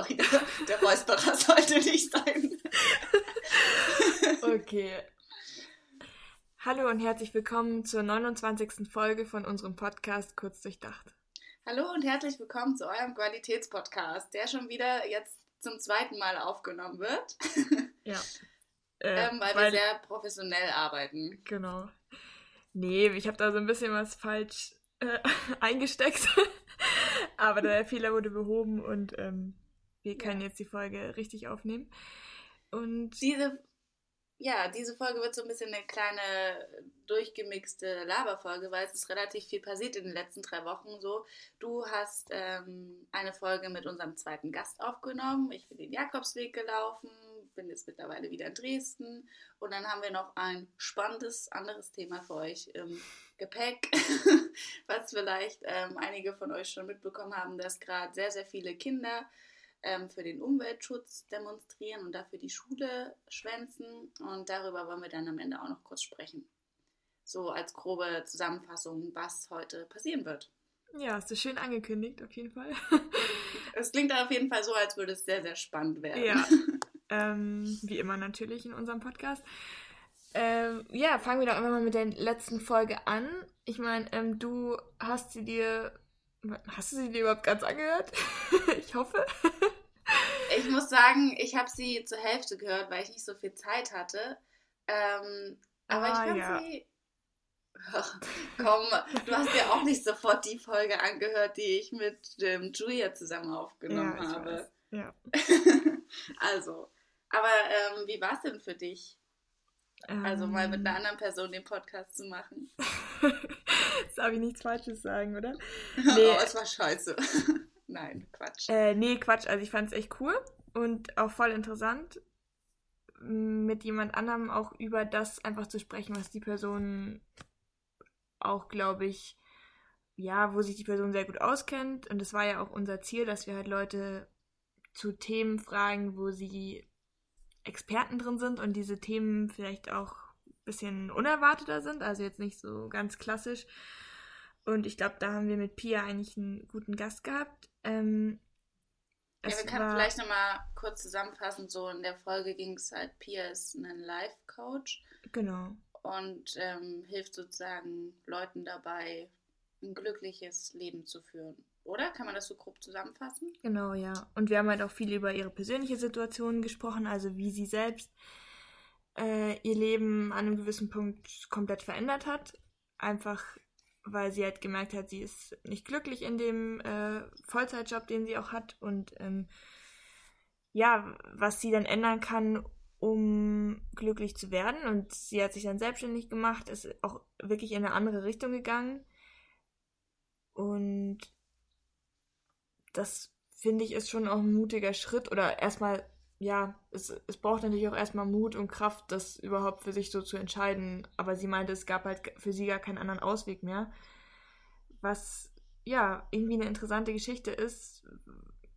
Sorry, der, Räusperer sollte nicht sein. okay. Hallo und herzlich willkommen zur 29. Folge von unserem Podcast Kurz Durchdacht. Hallo und herzlich willkommen zu eurem Qualitätspodcast, der schon wieder jetzt zum zweiten Mal aufgenommen wird. Ja. Äh, ähm, weil, weil, wir sehr professionell arbeiten. Genau. Nee, ich habe da so ein bisschen was falsch äh, eingesteckt. Aber der Fehler wurde behoben und ähm, wir können ja. jetzt die Folge richtig aufnehmen. Und diese ja, diese Folge wird so ein bisschen eine kleine durchgemixte Laberfolge, weil es ist relativ viel passiert in den letzten drei Wochen. So, du hast ähm, eine Folge mit unserem zweiten Gast aufgenommen. Ich bin den Jakobsweg gelaufen, bin jetzt mittlerweile wieder in Dresden. Und dann haben wir noch ein spannendes anderes Thema für euch im Gepäck, was vielleicht ähm, einige von euch schon mitbekommen haben, dass gerade sehr, sehr viele Kinder ähm, für den Umweltschutz demonstrieren und dafür die Schule schwänzen. Und darüber wollen wir dann am Ende auch noch kurz sprechen. So als grobe Zusammenfassung, was heute passieren wird. Ja, hast du schön angekündigt, auf jeden Fall. es klingt auf jeden Fall so, als würde es sehr, sehr spannend werden. Ja, ähm, wie immer natürlich in unserem Podcast. Ähm, ja, fangen wir doch einfach mal mit der letzten Folge an. Ich meine, ähm, du hast sie dir Hast du sie dir überhaupt ganz angehört? ich hoffe. Ich muss sagen, ich habe sie zur Hälfte gehört, weil ich nicht so viel Zeit hatte. Ähm, aber ah, ich fand ja. sie. Ach, komm, du hast dir auch nicht sofort die Folge angehört, die ich mit ähm, Julia zusammen aufgenommen ja, habe. Weiß. Ja. also, aber ähm, wie war es denn für dich? Also mal mit einer ähm. anderen Person den Podcast zu machen. Darf ich nichts Falsches sagen, oder? Nee. Oh, es war scheiße. Nein, Quatsch. Äh, nee, Quatsch. Also ich fand es echt cool und auch voll interessant, mit jemand anderem auch über das einfach zu sprechen, was die Person auch, glaube ich, ja, wo sich die Person sehr gut auskennt. Und das war ja auch unser Ziel, dass wir halt Leute zu Themen fragen, wo sie Experten drin sind und diese Themen vielleicht auch ein bisschen unerwarteter sind, also jetzt nicht so ganz klassisch. Und ich glaube, da haben wir mit Pia eigentlich einen guten Gast gehabt. Ähm, ja, wir können vielleicht nochmal kurz zusammenfassen. So in der Folge ging es halt, Pia ist ein Life-Coach. Genau. Und ähm, hilft sozusagen Leuten dabei, ein glückliches Leben zu führen. Oder? Kann man das so grob zusammenfassen? Genau, ja. Und wir haben halt auch viel über ihre persönliche Situation gesprochen, also wie sie selbst äh, ihr Leben an einem gewissen Punkt komplett verändert hat. Einfach weil sie halt gemerkt hat, sie ist nicht glücklich in dem äh, Vollzeitjob, den sie auch hat. Und ähm, ja, was sie dann ändern kann, um glücklich zu werden. Und sie hat sich dann selbstständig gemacht, ist auch wirklich in eine andere Richtung gegangen. Und das finde ich ist schon auch ein mutiger Schritt oder erstmal, ja, es, es braucht natürlich auch erstmal Mut und Kraft, das überhaupt für sich so zu entscheiden. Aber sie meinte, es gab halt für sie gar keinen anderen Ausweg mehr. Was, ja, irgendwie eine interessante Geschichte ist,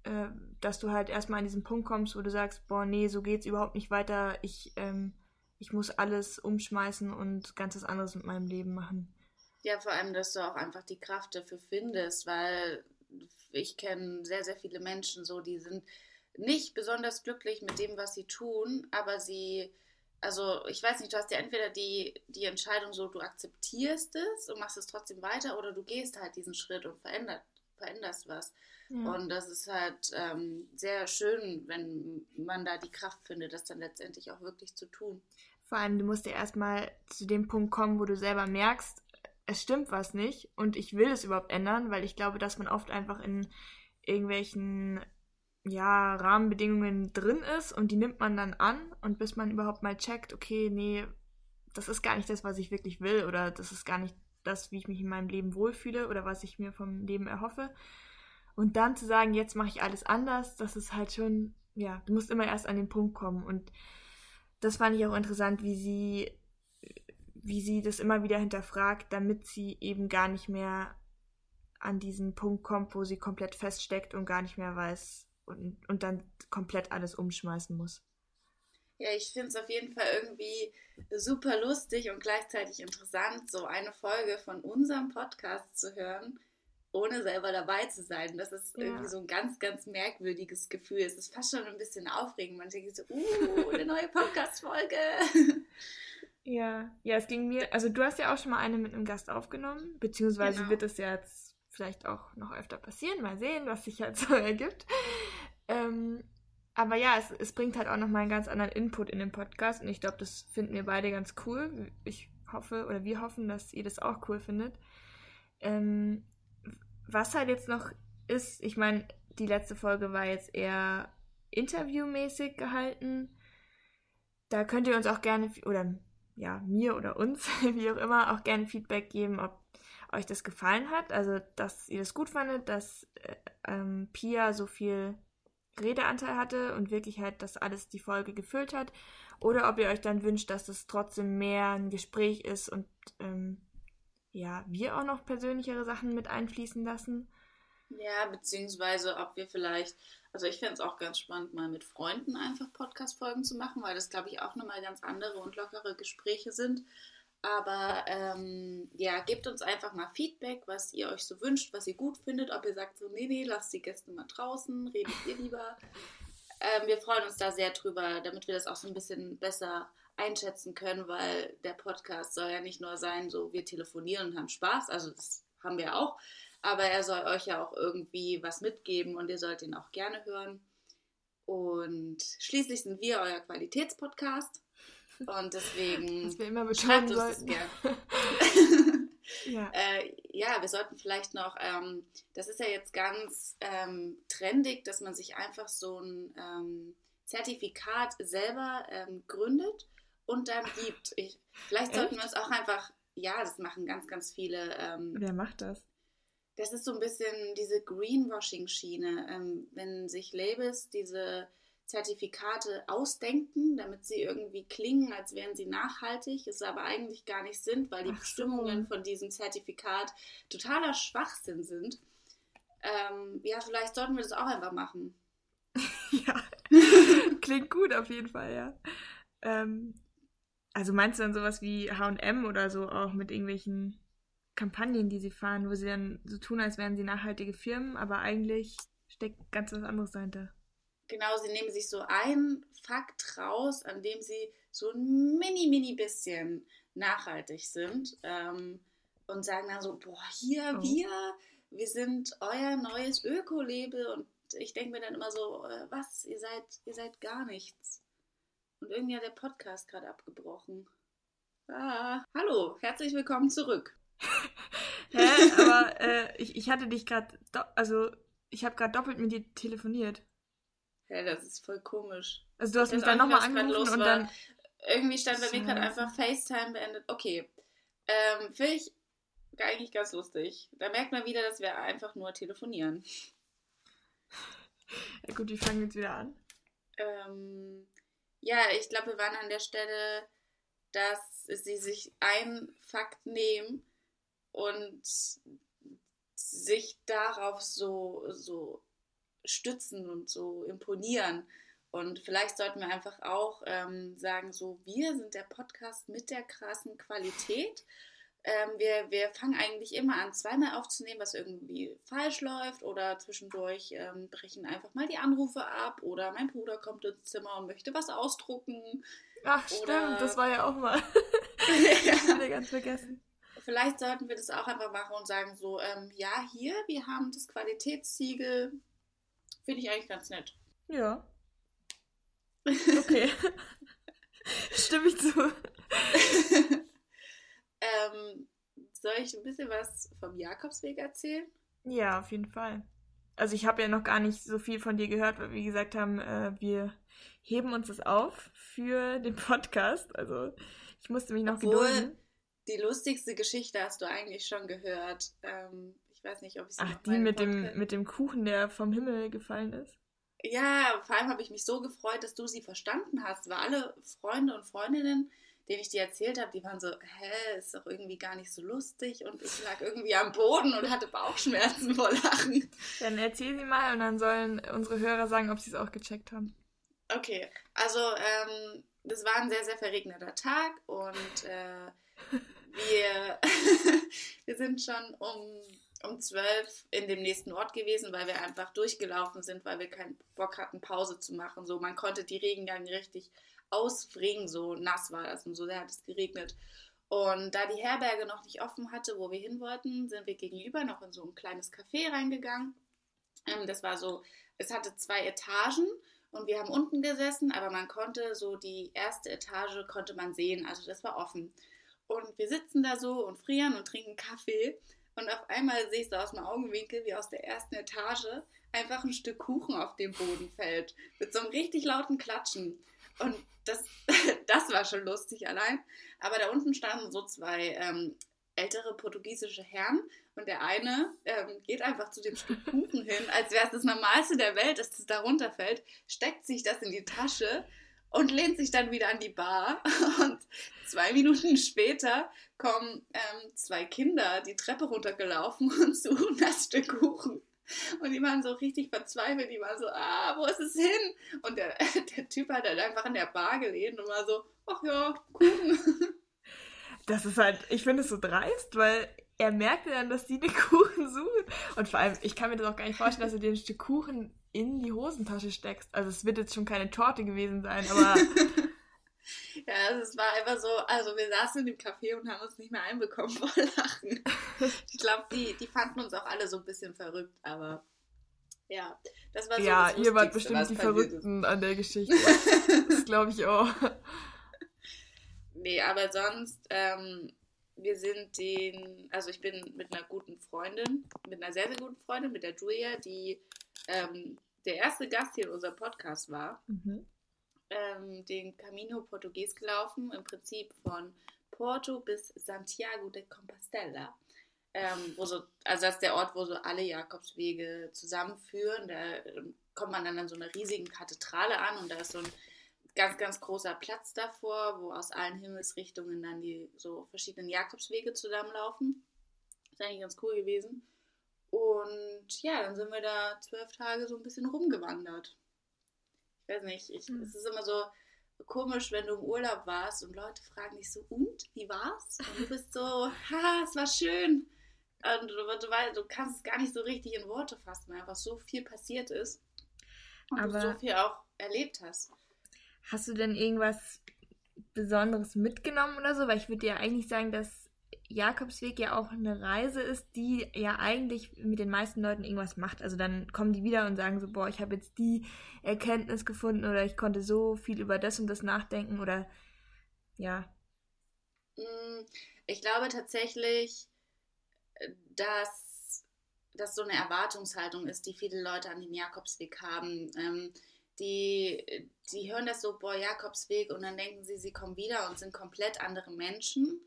äh, dass du halt erstmal an diesen Punkt kommst, wo du sagst, boah, nee, so geht's überhaupt nicht weiter. Ich, ähm, ich muss alles umschmeißen und ganzes anderes mit meinem Leben machen. Ja, vor allem, dass du auch einfach die Kraft dafür findest, weil ich kenne sehr, sehr viele Menschen so, die sind nicht besonders glücklich mit dem, was sie tun, aber sie, also ich weiß nicht, du hast ja entweder die, die Entscheidung so, du akzeptierst es und machst es trotzdem weiter oder du gehst halt diesen Schritt und verändert, veränderst was. Ja. Und das ist halt ähm, sehr schön, wenn man da die Kraft findet, das dann letztendlich auch wirklich zu tun. Vor allem, du musst ja erstmal zu dem Punkt kommen, wo du selber merkst, es stimmt was nicht und ich will es überhaupt ändern, weil ich glaube, dass man oft einfach in irgendwelchen ja, Rahmenbedingungen drin ist und die nimmt man dann an und bis man überhaupt mal checkt, okay, nee, das ist gar nicht das, was ich wirklich will oder das ist gar nicht das, wie ich mich in meinem Leben wohlfühle oder was ich mir vom Leben erhoffe. Und dann zu sagen, jetzt mache ich alles anders, das ist halt schon, ja, du musst immer erst an den Punkt kommen. Und das fand ich auch interessant, wie sie wie sie das immer wieder hinterfragt, damit sie eben gar nicht mehr an diesen Punkt kommt, wo sie komplett feststeckt und gar nicht mehr weiß und, und dann komplett alles umschmeißen muss. Ja, ich finde es auf jeden Fall irgendwie super lustig und gleichzeitig interessant, so eine Folge von unserem Podcast zu hören, ohne selber dabei zu sein. Das ist ja. irgendwie so ein ganz, ganz merkwürdiges Gefühl. Es ist fast schon ein bisschen aufregend. Man denkt so, uh, eine neue Podcast-Folge. Ja, ja, es ging mir, also du hast ja auch schon mal eine mit einem Gast aufgenommen, beziehungsweise genau. wird es ja jetzt vielleicht auch noch öfter passieren, mal sehen, was sich halt so ergibt. Ähm, aber ja, es, es bringt halt auch nochmal einen ganz anderen Input in den Podcast und ich glaube, das finden wir beide ganz cool. Ich hoffe, oder wir hoffen, dass ihr das auch cool findet. Ähm, was halt jetzt noch ist, ich meine, die letzte Folge war jetzt eher interviewmäßig gehalten. Da könnt ihr uns auch gerne, oder ja, mir oder uns, wie auch immer, auch gerne Feedback geben, ob euch das gefallen hat. Also, dass ihr das gut fandet, dass äh, ähm, Pia so viel Redeanteil hatte und wirklich halt das alles die Folge gefüllt hat. Oder ob ihr euch dann wünscht, dass es trotzdem mehr ein Gespräch ist und ähm, ja, wir auch noch persönlichere Sachen mit einfließen lassen. Ja, beziehungsweise ob wir vielleicht, also ich fände es auch ganz spannend, mal mit Freunden einfach Podcast-Folgen zu machen, weil das, glaube ich, auch nochmal ganz andere und lockere Gespräche sind. Aber ähm, ja, gebt uns einfach mal Feedback, was ihr euch so wünscht, was ihr gut findet. Ob ihr sagt so, nee, nee, lasst die Gäste mal draußen, redet ihr lieber. Ähm, wir freuen uns da sehr drüber, damit wir das auch so ein bisschen besser einschätzen können, weil der Podcast soll ja nicht nur sein, so wir telefonieren und haben Spaß, also das haben wir auch, aber er soll euch ja auch irgendwie was mitgeben und ihr sollt ihn auch gerne hören. Und schließlich sind wir euer Qualitätspodcast und deswegen Dass wir immer schreibt uns das gerne. ja. Äh, ja, wir sollten vielleicht noch, ähm, das ist ja jetzt ganz ähm, trendig, dass man sich einfach so ein ähm, Zertifikat selber ähm, gründet und dann gibt. Ich, vielleicht sollten wir uns auch einfach, ja, das machen ganz, ganz viele. Ähm, Wer macht das? Das ist so ein bisschen diese Greenwashing-Schiene, ähm, wenn sich Labels diese Zertifikate ausdenken, damit sie irgendwie klingen, als wären sie nachhaltig, es aber eigentlich gar nicht sind, weil die Ach Bestimmungen so. von diesem Zertifikat totaler Schwachsinn sind. Ähm, ja, vielleicht sollten wir das auch einfach machen. ja, klingt gut auf jeden Fall, ja. Ähm, also meinst du dann sowas wie HM oder so auch mit irgendwelchen Kampagnen, die sie fahren, wo sie dann so tun, als wären sie nachhaltige Firmen, aber eigentlich steckt ganz was anderes dahinter. Genau, sie nehmen sich so einen Fakt raus, an dem sie so ein mini, mini bisschen nachhaltig sind ähm, und sagen dann so, boah, hier, oh. wir, wir sind euer neues Öko-Label und ich denke mir dann immer so, äh, was, ihr seid, ihr seid gar nichts. Und irgendwie hat der Podcast gerade abgebrochen. Ah, hallo, herzlich willkommen zurück. Hä, aber äh, ich, ich hatte dich gerade, also ich habe gerade doppelt mit dir telefoniert. Hä, das ist voll komisch. Also du hast mich dann nochmal angerufen und war. dann... Irgendwie stand bei mir gerade einfach FaceTime beendet. Okay, ähm, finde ich eigentlich ganz lustig. Da merkt man wieder, dass wir einfach nur telefonieren. Ja gut, wie fangen wir jetzt wieder an? Ähm, ja, ich glaube, wir waren an der Stelle, dass sie sich einen Fakt nehmen und sich darauf so, so stützen und so imponieren. Und vielleicht sollten wir einfach auch ähm, sagen, so, wir sind der Podcast mit der krassen Qualität ähm, wir, wir fangen eigentlich immer an, zweimal aufzunehmen, was irgendwie falsch läuft oder zwischendurch ähm, brechen einfach mal die Anrufe ab oder mein Bruder kommt ins Zimmer und möchte was ausdrucken. Ach oder... stimmt, das war ja auch mal. ich hatte ganz vergessen. Vielleicht sollten wir das auch einfach machen und sagen so, ähm, ja, hier, wir haben das Qualitätssiegel. Finde ich eigentlich ganz nett. Ja. Okay. Stimme ich zu. Ähm, soll ich ein bisschen was vom Jakobsweg erzählen? Ja, auf jeden Fall. Also ich habe ja noch gar nicht so viel von dir gehört, weil wir gesagt haben, äh, wir heben uns das auf für den Podcast. Also ich musste mich noch Obwohl, gedulden. Die lustigste Geschichte hast du eigentlich schon gehört. Ähm, ich weiß nicht, ob ich sie Ach, die mit dem, mit dem Kuchen, der vom Himmel gefallen ist. Ja, vor allem habe ich mich so gefreut, dass du sie verstanden hast, weil alle Freunde und Freundinnen denen ich die erzählt habe, die waren so, hä, ist doch irgendwie gar nicht so lustig und ich lag irgendwie am Boden und hatte Bauchschmerzen vor Lachen. Dann erzähl sie mal und dann sollen unsere Hörer sagen, ob sie es auch gecheckt haben. Okay, also ähm, das war ein sehr, sehr verregneter Tag und äh, wir, wir sind schon um, um zwölf in dem nächsten Ort gewesen, weil wir einfach durchgelaufen sind, weil wir keinen Bock hatten, Pause zu machen. So, man konnte die Regengang richtig ausbringen, so nass war das und so sehr hat es geregnet. Und da die Herberge noch nicht offen hatte, wo wir hin wollten, sind wir gegenüber noch in so ein kleines Café reingegangen. Ähm, das war so, es hatte zwei Etagen und wir haben unten gesessen, aber man konnte so die erste Etage konnte man sehen, also das war offen. Und wir sitzen da so und frieren und trinken Kaffee und auf einmal sehe ich so aus dem Augenwinkel, wie aus der ersten Etage einfach ein Stück Kuchen auf den Boden fällt. Mit so einem richtig lauten Klatschen. Und das, das war schon lustig allein. Aber da unten standen so zwei ähm, ältere portugiesische Herren und der eine ähm, geht einfach zu dem Stück Kuchen hin, als wäre es das Normalste der Welt, dass das da runterfällt, steckt sich das in die Tasche und lehnt sich dann wieder an die Bar. Und zwei Minuten später kommen ähm, zwei Kinder die Treppe runtergelaufen und suchen das Stück Kuchen. Und die waren so richtig verzweifelt. Die waren so, ah, wo ist es hin? Und der, der Typ hat halt einfach an der Bar gelehnt und war so, ach ja, Kuchen. Das ist halt, ich finde es so dreist, weil er merkte dann, dass die den Kuchen suchen. Und vor allem, ich kann mir das auch gar nicht vorstellen, dass du dir ein Stück Kuchen in die Hosentasche steckst. Also es wird jetzt schon keine Torte gewesen sein, aber. ja, also es war einfach so, also wir saßen in dem Café und haben uns nicht mehr einbekommen vor Lachen. Ich glaube, die, die fanden uns auch alle so ein bisschen verrückt, aber ja, das war so Ja, ihr wart bestimmt die Verrückten ist. an der Geschichte. das glaube ich auch. Nee, aber sonst, ähm, wir sind den, also ich bin mit einer guten Freundin, mit einer sehr, sehr guten Freundin, mit der Julia, die ähm, der erste Gast hier in unserem Podcast war, mhm. ähm, den Camino Portugues gelaufen, im Prinzip von Porto bis Santiago de Compostela. Ähm, wo so, also das ist der Ort, wo so alle Jakobswege zusammenführen. Da ähm, kommt man dann an so einer riesigen Kathedrale an und da ist so ein ganz, ganz großer Platz davor, wo aus allen Himmelsrichtungen dann die so verschiedenen Jakobswege zusammenlaufen. Ist eigentlich ganz cool gewesen. Und ja, dann sind wir da zwölf Tage so ein bisschen rumgewandert. Ich weiß nicht, ich, hm. es ist immer so komisch, wenn du im Urlaub warst und Leute fragen dich so, und, wie war's? Und du bist so, haha, es war schön. Und du, du, weißt, du kannst es gar nicht so richtig in Worte fassen, weil einfach so viel passiert ist. Und Aber du so viel auch erlebt hast. Hast du denn irgendwas Besonderes mitgenommen oder so? Weil ich würde dir eigentlich sagen, dass Jakobsweg ja auch eine Reise ist, die ja eigentlich mit den meisten Leuten irgendwas macht. Also dann kommen die wieder und sagen so, boah, ich habe jetzt die Erkenntnis gefunden oder ich konnte so viel über das und das nachdenken oder ja. Mm, ich glaube tatsächlich, dass das so eine Erwartungshaltung ist, die viele Leute an den Jakobsweg haben. Ähm, die, die hören das so, boah, Jakobsweg und dann denken sie, sie kommen wieder und sind komplett andere Menschen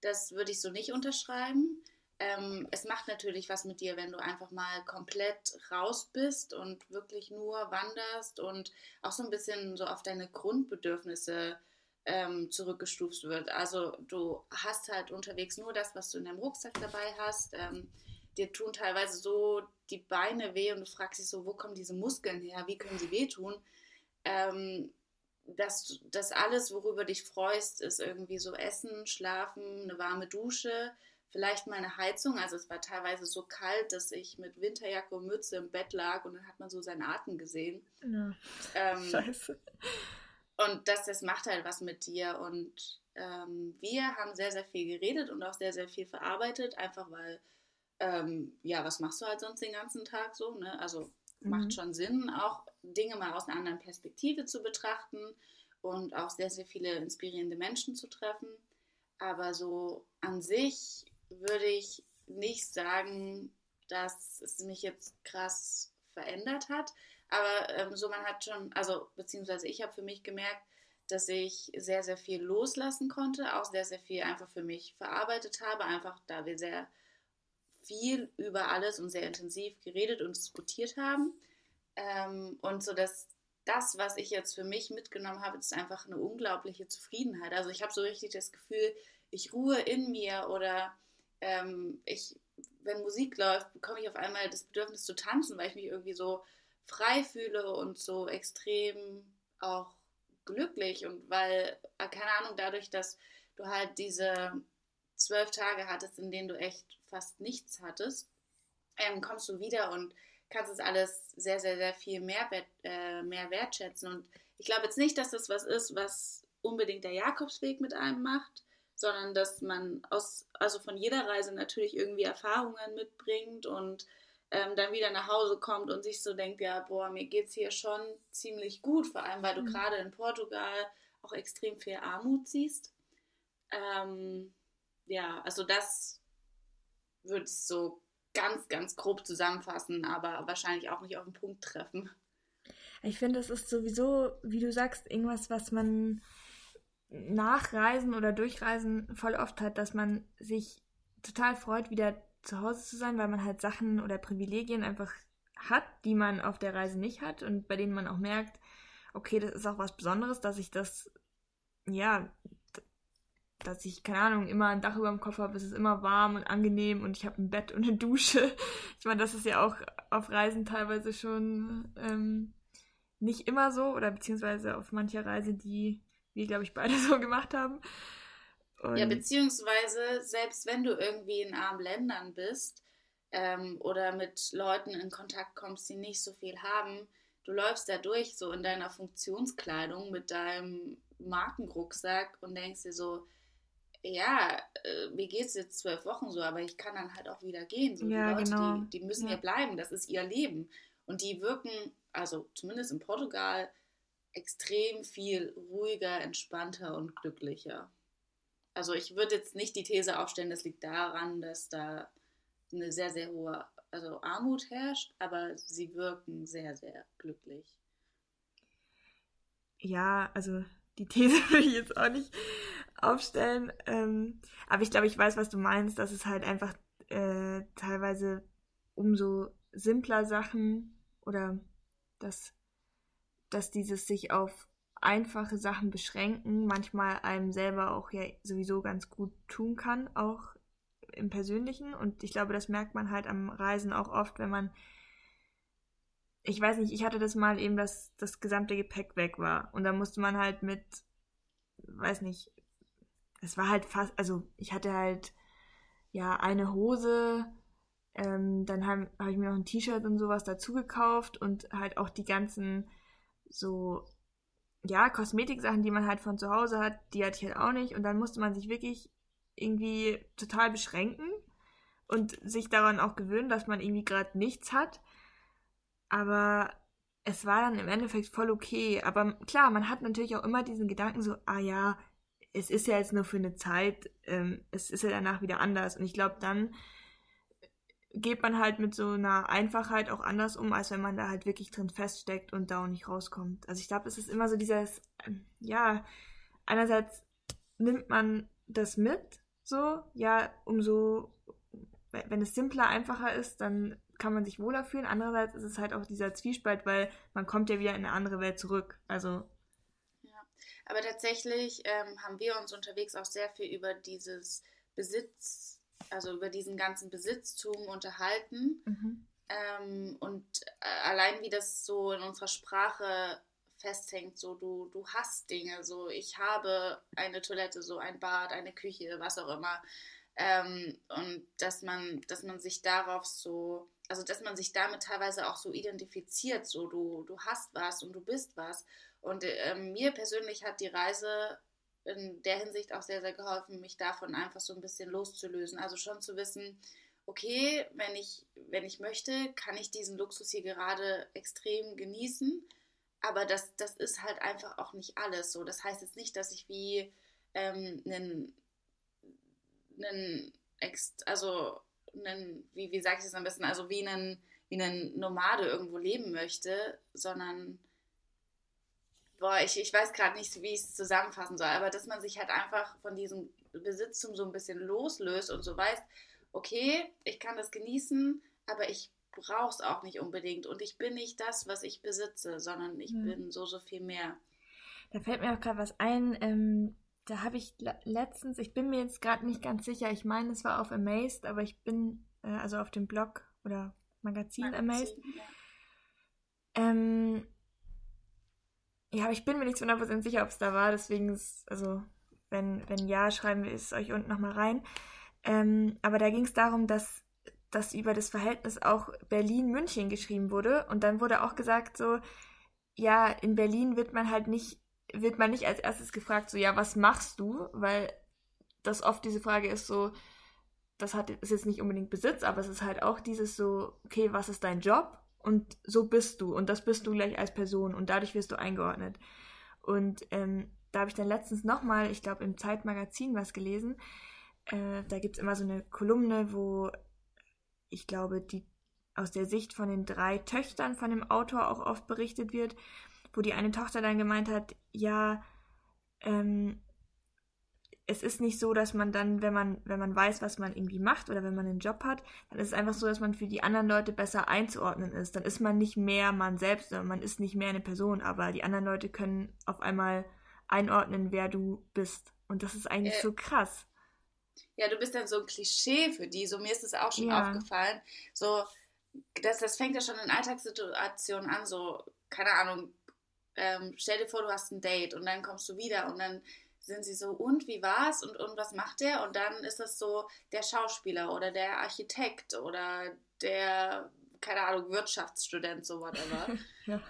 das würde ich so nicht unterschreiben. Ähm, es macht natürlich was mit dir, wenn du einfach mal komplett raus bist und wirklich nur wanderst und auch so ein bisschen so auf deine Grundbedürfnisse ähm, zurückgestuft wird. Also du hast halt unterwegs nur das, was du in deinem Rucksack dabei hast. Ähm, dir tun teilweise so die Beine weh und du fragst dich so, wo kommen diese Muskeln her? Wie können sie wehtun? Ähm, dass das alles, worüber dich freust, ist irgendwie so Essen, Schlafen, eine warme Dusche, vielleicht mal eine Heizung. Also es war teilweise so kalt, dass ich mit Winterjacke und Mütze im Bett lag und dann hat man so seinen Atem gesehen. Ja. Ähm, Scheiße. Und das, das macht halt was mit dir. Und ähm, wir haben sehr, sehr viel geredet und auch sehr, sehr viel verarbeitet, einfach weil, ähm, ja, was machst du halt sonst den ganzen Tag so? Ne? Also mhm. macht schon Sinn, auch Dinge mal aus einer anderen Perspektive zu betrachten und auch sehr, sehr viele inspirierende Menschen zu treffen. Aber so an sich würde ich nicht sagen, dass es mich jetzt krass verändert hat. Aber ähm, so man hat schon, also beziehungsweise ich habe für mich gemerkt, dass ich sehr, sehr viel loslassen konnte, auch sehr, sehr viel einfach für mich verarbeitet habe, einfach da wir sehr viel über alles und sehr intensiv geredet und diskutiert haben. Ähm, und so dass das, was ich jetzt für mich mitgenommen habe, ist einfach eine unglaubliche Zufriedenheit. Also ich habe so richtig das Gefühl, ich ruhe in mir oder ähm, ich, wenn Musik läuft, bekomme ich auf einmal das Bedürfnis zu tanzen, weil ich mich irgendwie so frei fühle und so extrem auch glücklich und weil, äh, keine Ahnung, dadurch, dass du halt diese zwölf Tage hattest, in denen du echt fast nichts hattest, ähm, kommst du wieder und kannst es alles sehr, sehr, sehr viel mehr, äh, mehr wertschätzen. Und ich glaube jetzt nicht, dass das was ist, was unbedingt der Jakobsweg mit einem macht, sondern dass man aus, also von jeder Reise natürlich irgendwie Erfahrungen mitbringt und ähm, dann wieder nach Hause kommt und sich so denkt, ja, boah, mir geht es hier schon ziemlich gut, vor allem weil du mhm. gerade in Portugal auch extrem viel Armut siehst. Ähm, ja, also das würde ich so ganz, ganz grob zusammenfassen, aber wahrscheinlich auch nicht auf den Punkt treffen. Ich finde, es ist sowieso, wie du sagst, irgendwas, was man nach Reisen oder Durchreisen voll oft hat, dass man sich total freut, wieder zu Hause zu sein, weil man halt Sachen oder Privilegien einfach hat, die man auf der Reise nicht hat und bei denen man auch merkt, okay, das ist auch was Besonderes, dass ich das, ja, dass ich, keine Ahnung, immer ein Dach über dem Kopf habe, es ist immer warm und angenehm und ich habe ein Bett und eine Dusche. Ich meine, das ist ja auch auf Reisen teilweise schon ähm, nicht immer so oder beziehungsweise auf mancher Reise, die wir, glaube ich, beide so gemacht haben. Und ja, beziehungsweise selbst wenn du irgendwie in armen Ländern bist ähm, oder mit Leuten in Kontakt kommst, die nicht so viel haben, du läufst da durch so in deiner Funktionskleidung mit deinem Markenrucksack und denkst dir so, ja, äh, mir geht es jetzt zwölf Wochen so, aber ich kann dann halt auch wieder gehen. So, ja, die Leute, genau. die, die müssen ja. hier bleiben, das ist ihr Leben. Und die wirken, also zumindest in Portugal, extrem viel ruhiger, entspannter und glücklicher. Also ich würde jetzt nicht die These aufstellen, das liegt daran, dass da eine sehr, sehr hohe also Armut herrscht, aber sie wirken sehr, sehr glücklich. Ja, also die These würde ich jetzt auch nicht aufstellen. Ähm, aber ich glaube, ich weiß, was du meinst, dass es halt einfach äh, teilweise umso simpler Sachen oder dass, dass dieses sich auf einfache Sachen beschränken, manchmal einem selber auch ja sowieso ganz gut tun kann, auch im Persönlichen. Und ich glaube, das merkt man halt am Reisen auch oft, wenn man, ich weiß nicht, ich hatte das mal eben, dass das gesamte Gepäck weg war. Und da musste man halt mit, weiß nicht, es war halt fast, also ich hatte halt ja eine Hose, ähm, dann habe hab ich mir noch ein T-Shirt und sowas dazu gekauft und halt auch die ganzen so ja, Kosmetiksachen, die man halt von zu Hause hat, die hatte ich halt auch nicht. Und dann musste man sich wirklich irgendwie total beschränken und sich daran auch gewöhnen, dass man irgendwie gerade nichts hat. Aber es war dann im Endeffekt voll okay. Aber klar, man hat natürlich auch immer diesen Gedanken so, ah ja, es ist ja jetzt nur für eine Zeit, ähm, es ist ja danach wieder anders. Und ich glaube, dann geht man halt mit so einer Einfachheit auch anders um, als wenn man da halt wirklich drin feststeckt und da auch nicht rauskommt. Also ich glaube, es ist immer so dieses, ähm, ja, einerseits nimmt man das mit, so, ja, umso, wenn es simpler, einfacher ist, dann kann man sich wohler fühlen. Andererseits ist es halt auch dieser Zwiespalt, weil man kommt ja wieder in eine andere Welt zurück. Also. Ja, aber tatsächlich ähm, haben wir uns unterwegs auch sehr viel über dieses Besitz also über diesen ganzen Besitztum unterhalten. Mhm. Ähm, und äh, allein wie das so in unserer Sprache festhängt, so du, du hast Dinge, so ich habe eine Toilette, so ein Bad, eine Küche, was auch immer. Ähm, und dass man, dass man sich darauf so, also dass man sich damit teilweise auch so identifiziert, so du, du hast was und du bist was. Und äh, mir persönlich hat die Reise in der Hinsicht auch sehr, sehr geholfen, mich davon einfach so ein bisschen loszulösen. Also schon zu wissen, okay, wenn ich, wenn ich möchte, kann ich diesen Luxus hier gerade extrem genießen. Aber das, das ist halt einfach auch nicht alles so. Das heißt jetzt nicht, dass ich wie ähm, einen, einen also einen, wie, wie sage ich das am besten, also wie einen, wie einen Nomade irgendwo leben möchte, sondern boah, ich, ich weiß gerade nicht, wie ich es zusammenfassen soll, aber dass man sich halt einfach von diesem Besitztum so ein bisschen loslöst und so weiß, okay, ich kann das genießen, aber ich brauche es auch nicht unbedingt und ich bin nicht das, was ich besitze, sondern ich mhm. bin so, so viel mehr. Da fällt mir auch gerade was ein, ähm, da habe ich letztens, ich bin mir jetzt gerade nicht ganz sicher, ich meine, es war auf Amazed, aber ich bin, äh, also auf dem Blog oder Magazin, Magazin Amazed, ja. ähm, ja, aber ich bin mir nicht zu 100% sicher, ob es da war. Deswegen ist, also, wenn, wenn ja, schreiben wir es euch unten nochmal rein. Ähm, aber da ging es darum, dass dass über das Verhältnis auch Berlin-München geschrieben wurde. Und dann wurde auch gesagt, so, ja, in Berlin wird man halt nicht, wird man nicht als erstes gefragt, so, ja, was machst du? Weil das oft diese Frage ist so, das hat, ist jetzt nicht unbedingt Besitz, aber es ist halt auch dieses so, okay, was ist dein Job? Und so bist du. Und das bist du gleich als Person. Und dadurch wirst du eingeordnet. Und ähm, da habe ich dann letztens nochmal, ich glaube, im Zeitmagazin was gelesen. Äh, da gibt es immer so eine Kolumne, wo ich glaube, die aus der Sicht von den drei Töchtern von dem Autor auch oft berichtet wird, wo die eine Tochter dann gemeint hat, ja, ähm, es ist nicht so, dass man dann, wenn man, wenn man weiß, was man irgendwie macht oder wenn man einen Job hat, dann ist es einfach so, dass man für die anderen Leute besser einzuordnen ist. Dann ist man nicht mehr man selbst, sondern man ist nicht mehr eine Person, aber die anderen Leute können auf einmal einordnen, wer du bist. Und das ist eigentlich äh, so krass. Ja, du bist dann so ein Klischee für die. So mir ist es auch schon ja. aufgefallen. So, das, das fängt ja schon in Alltagssituationen an. So, keine Ahnung, ähm, stell dir vor, du hast ein Date und dann kommst du wieder und dann sind sie so, und wie war's und, und was macht der? Und dann ist das so der Schauspieler oder der Architekt oder der, keine Ahnung, Wirtschaftsstudent, so whatever. ja.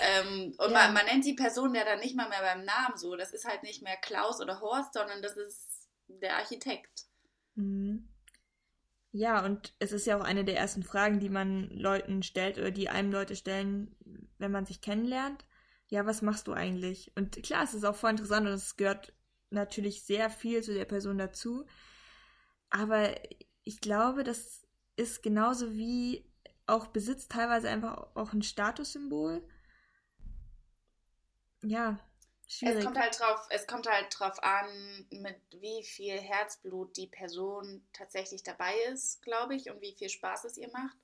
ähm, und ja. man, man nennt die Person ja dann nicht mal mehr beim Namen so. Das ist halt nicht mehr Klaus oder Horst, sondern das ist der Architekt. Mhm. Ja, und es ist ja auch eine der ersten Fragen, die man Leuten stellt oder die einem Leute stellen, wenn man sich kennenlernt ja, was machst du eigentlich? Und klar, es ist auch voll interessant und es gehört natürlich sehr viel zu der Person dazu. Aber ich glaube, das ist genauso wie auch Besitz teilweise einfach auch ein Statussymbol. Ja, schwierig. Es kommt halt drauf, es kommt halt drauf an, mit wie viel Herzblut die Person tatsächlich dabei ist, glaube ich, und wie viel Spaß es ihr macht.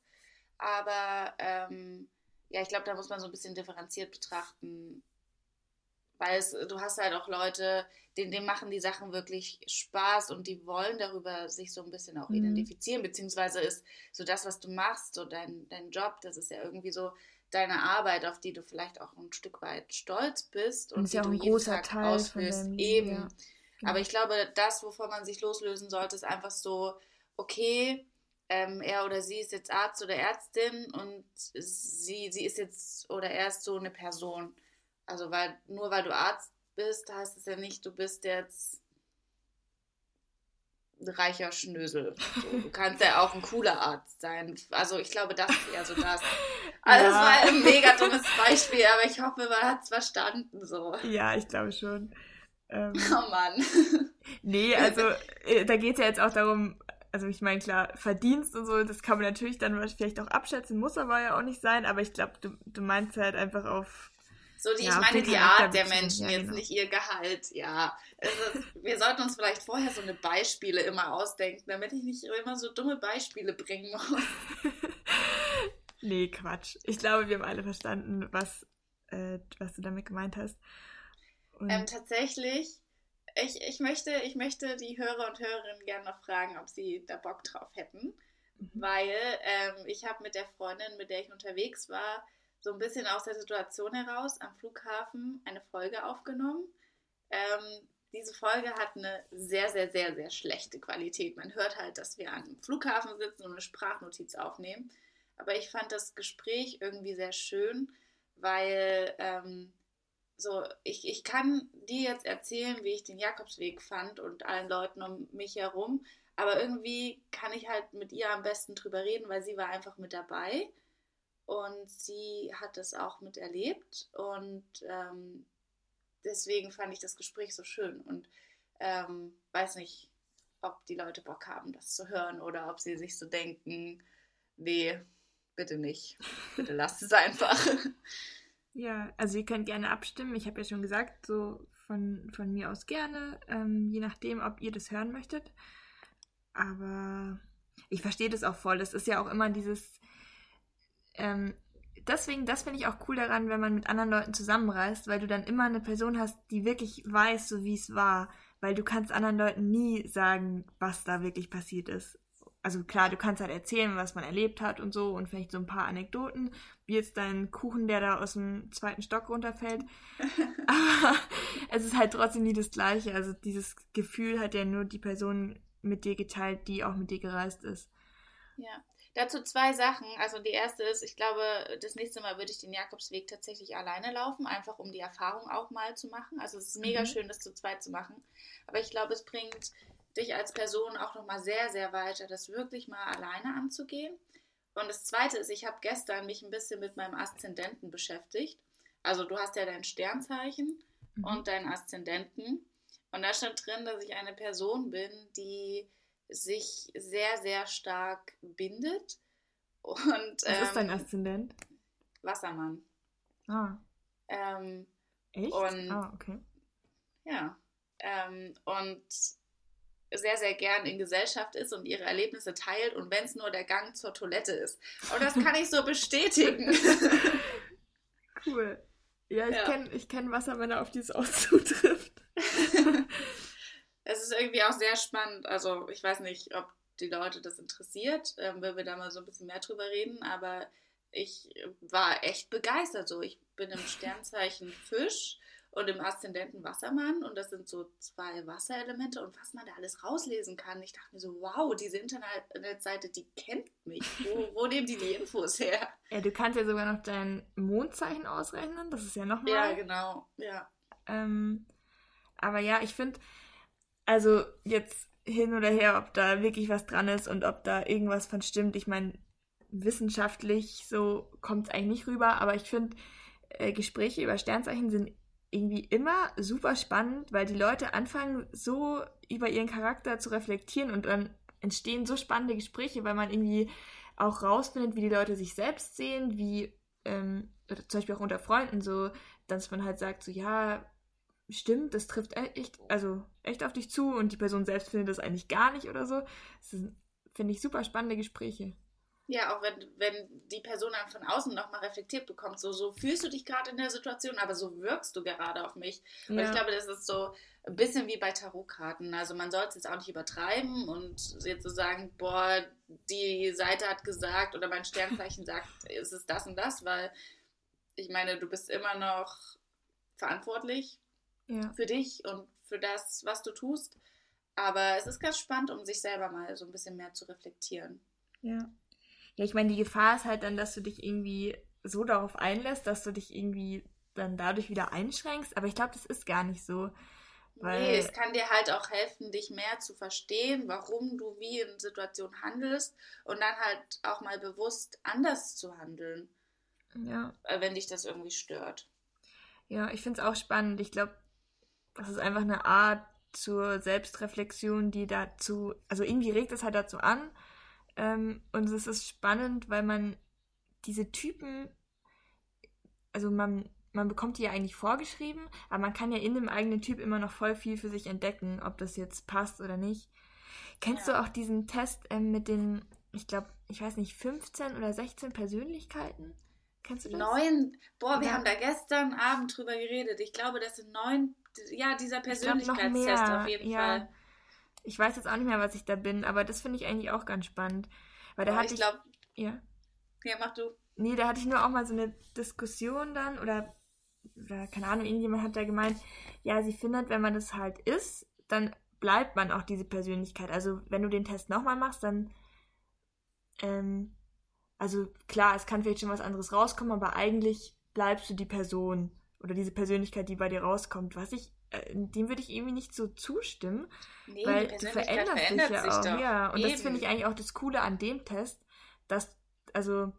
Aber ähm, ja, ich glaube, da muss man so ein bisschen differenziert betrachten. Weil es, du hast halt auch Leute, denen, denen machen die Sachen wirklich Spaß und die wollen darüber sich so ein bisschen auch mhm. identifizieren, beziehungsweise ist so das, was du machst, so dein, dein Job, das ist ja irgendwie so deine Arbeit, auf die du vielleicht auch ein Stück weit stolz bist und, und die ja du jeden Tag Teil ausführst. Eben. Ja. Genau. Aber ich glaube, das, wovon man sich loslösen sollte, ist einfach so, okay, ähm, er oder sie ist jetzt Arzt oder Ärztin und sie, sie ist jetzt oder er ist so eine Person. Also weil nur weil du Arzt bist, heißt es ja nicht, du bist jetzt ein reicher Schnösel. So, du kannst ja auch ein cooler Arzt sein. Also ich glaube, das ist eher so das. Also ja. das war ein mega dummes Beispiel, aber ich hoffe, man hat es verstanden so. Ja, ich glaube schon. Ähm, oh Mann. Nee, also äh, da geht es ja jetzt auch darum, also ich meine, klar, Verdienst und so, das kann man natürlich dann vielleicht auch abschätzen, muss aber ja auch nicht sein, aber ich glaube, du, du meinst halt einfach auf. So, die, ja, ich meine die Art der Menschen, ja, jetzt genau. nicht ihr Gehalt, ja. Also, wir sollten uns vielleicht vorher so eine Beispiele immer ausdenken, damit ich nicht immer so dumme Beispiele bringen muss. nee, Quatsch. Ich glaube, wir haben alle verstanden, was, äh, was du damit gemeint hast. Ähm, tatsächlich ich, ich, möchte, ich möchte die Hörer und Hörerinnen gerne noch fragen, ob sie da Bock drauf hätten. Mhm. Weil ähm, ich habe mit der Freundin, mit der ich unterwegs war, so ein bisschen aus der Situation heraus am Flughafen eine Folge aufgenommen. Ähm, diese Folge hat eine sehr, sehr, sehr, sehr schlechte Qualität. Man hört halt, dass wir am Flughafen sitzen und eine Sprachnotiz aufnehmen. Aber ich fand das Gespräch irgendwie sehr schön, weil ähm, so, ich, ich kann dir jetzt erzählen, wie ich den Jakobsweg fand und allen Leuten um mich herum, aber irgendwie kann ich halt mit ihr am besten drüber reden, weil sie war einfach mit dabei und sie hat es auch miterlebt und ähm, deswegen fand ich das Gespräch so schön und ähm, weiß nicht, ob die Leute Bock haben, das zu hören oder ob sie sich so denken, nee, bitte nicht, bitte lasst es einfach. Ja, also ihr könnt gerne abstimmen. Ich habe ja schon gesagt, so von, von mir aus gerne, ähm, je nachdem, ob ihr das hören möchtet. Aber ich verstehe das auch voll. Das ist ja auch immer dieses. Ähm, deswegen, das finde ich auch cool daran, wenn man mit anderen Leuten zusammenreist, weil du dann immer eine Person hast, die wirklich weiß, so wie es war. Weil du kannst anderen Leuten nie sagen, was da wirklich passiert ist also klar, du kannst halt erzählen, was man erlebt hat und so und vielleicht so ein paar Anekdoten, wie jetzt dein Kuchen, der da aus dem zweiten Stock runterfällt. Aber es ist halt trotzdem nie das Gleiche. Also dieses Gefühl hat ja nur die Person mit dir geteilt, die auch mit dir gereist ist. Ja, Dazu zwei Sachen. Also die erste ist, ich glaube, das nächste Mal würde ich den Jakobsweg tatsächlich alleine laufen, einfach um die Erfahrung auch mal zu machen. Also es ist mega mhm. schön, das zu zweit zu machen. Aber ich glaube, es bringt dich als Person auch nochmal sehr, sehr weiter, das wirklich mal alleine anzugehen. Und das Zweite ist, ich habe gestern mich ein bisschen mit meinem Aszendenten beschäftigt. Also du hast ja dein Sternzeichen mhm. und deinen Aszendenten. Und da stand drin, dass ich eine Person bin, die sich sehr, sehr stark bindet. Und, Was ähm, ist dein ähm, Aszendent? Wassermann. Ah. Ähm, Echt? Und, ah, okay. Ja. Ähm, und sehr, sehr gern in Gesellschaft ist und ihre Erlebnisse teilt und wenn es nur der Gang zur Toilette ist. Und das kann ich so bestätigen. cool. Ja, ich ja. kenne ich kenn Wassermänner, auf die es auch zutrifft. es ist irgendwie auch sehr spannend. Also ich weiß nicht, ob die Leute das interessiert, ähm, wenn wir da mal so ein bisschen mehr drüber reden, aber ich war echt begeistert. So, ich bin im Sternzeichen Fisch und im Aszendenten Wassermann und das sind so zwei Wasserelemente und was man da alles rauslesen kann. Ich dachte mir so, wow, diese Internetseite, die kennt mich. Wo, wo nehmen die die Infos her? Ja, du kannst ja sogar noch dein Mondzeichen ausrechnen, das ist ja nochmal. Ja, genau, ja. Ähm, aber ja, ich finde, also jetzt hin oder her, ob da wirklich was dran ist und ob da irgendwas von stimmt. Ich meine, wissenschaftlich so kommt es eigentlich nicht rüber, aber ich finde, äh, Gespräche über Sternzeichen sind irgendwie immer super spannend, weil die Leute anfangen, so über ihren Charakter zu reflektieren und dann entstehen so spannende Gespräche, weil man irgendwie auch rausfindet, wie die Leute sich selbst sehen, wie ähm, zum Beispiel auch unter Freunden so, dass man halt sagt, so ja, stimmt, das trifft e-, echt, also echt auf dich zu und die Person selbst findet das eigentlich gar nicht oder so. Das sind, finde ich, super spannende Gespräche. Ja, auch wenn, wenn die Person dann von außen nochmal reflektiert bekommt, so, so fühlst du dich gerade in der Situation, aber so wirkst du gerade auf mich. Ja. Und ich glaube, das ist so ein bisschen wie bei Tarotkarten. Also man soll es jetzt auch nicht übertreiben und jetzt so sagen, boah, die Seite hat gesagt oder mein Sternzeichen sagt, es ist das und das, weil ich meine, du bist immer noch verantwortlich ja. für dich und für das, was du tust. Aber es ist ganz spannend, um sich selber mal so ein bisschen mehr zu reflektieren. Ja. Ja, ich meine, die Gefahr ist halt dann, dass du dich irgendwie so darauf einlässt, dass du dich irgendwie dann dadurch wieder einschränkst. Aber ich glaube, das ist gar nicht so. Weil nee, es kann dir halt auch helfen, dich mehr zu verstehen, warum du wie in Situationen handelst und dann halt auch mal bewusst anders zu handeln. Ja. Äh, wenn dich das irgendwie stört. Ja, ich finde es auch spannend. Ich glaube, das ist einfach eine Art zur Selbstreflexion, die dazu, also irgendwie regt es halt dazu an, ähm, und es ist spannend, weil man diese Typen, also man, man bekommt die ja eigentlich vorgeschrieben, aber man kann ja in dem eigenen Typ immer noch voll viel für sich entdecken, ob das jetzt passt oder nicht. Kennst ja. du auch diesen Test ähm, mit den, ich glaube, ich weiß nicht, 15 oder 16 Persönlichkeiten? Kennst du das? Neun. Boah, wir ja. haben da gestern Abend drüber geredet. Ich glaube, das sind neun. Ja, dieser Persönlichkeitstest auf jeden. Fall. Ich weiß jetzt auch nicht mehr, was ich da bin, aber das finde ich eigentlich auch ganz spannend. Weil da hatte ich. Glaub, ja. Ja, mach du. Nee, da hatte ich nur auch mal so eine Diskussion dann oder, oder keine Ahnung, irgendjemand hat da gemeint, ja, sie findet, wenn man das halt ist, dann bleibt man auch diese Persönlichkeit. Also wenn du den Test nochmal machst, dann ähm, also klar, es kann vielleicht schon was anderes rauskommen, aber eigentlich bleibst du die Person oder diese Persönlichkeit, die bei dir rauskommt, was ich dem würde ich irgendwie nicht so zustimmen, nee, weil du veränderst dich ja auch. Doch. Ja, und Eben. das finde ich eigentlich auch das Coole an dem Test, dass, also,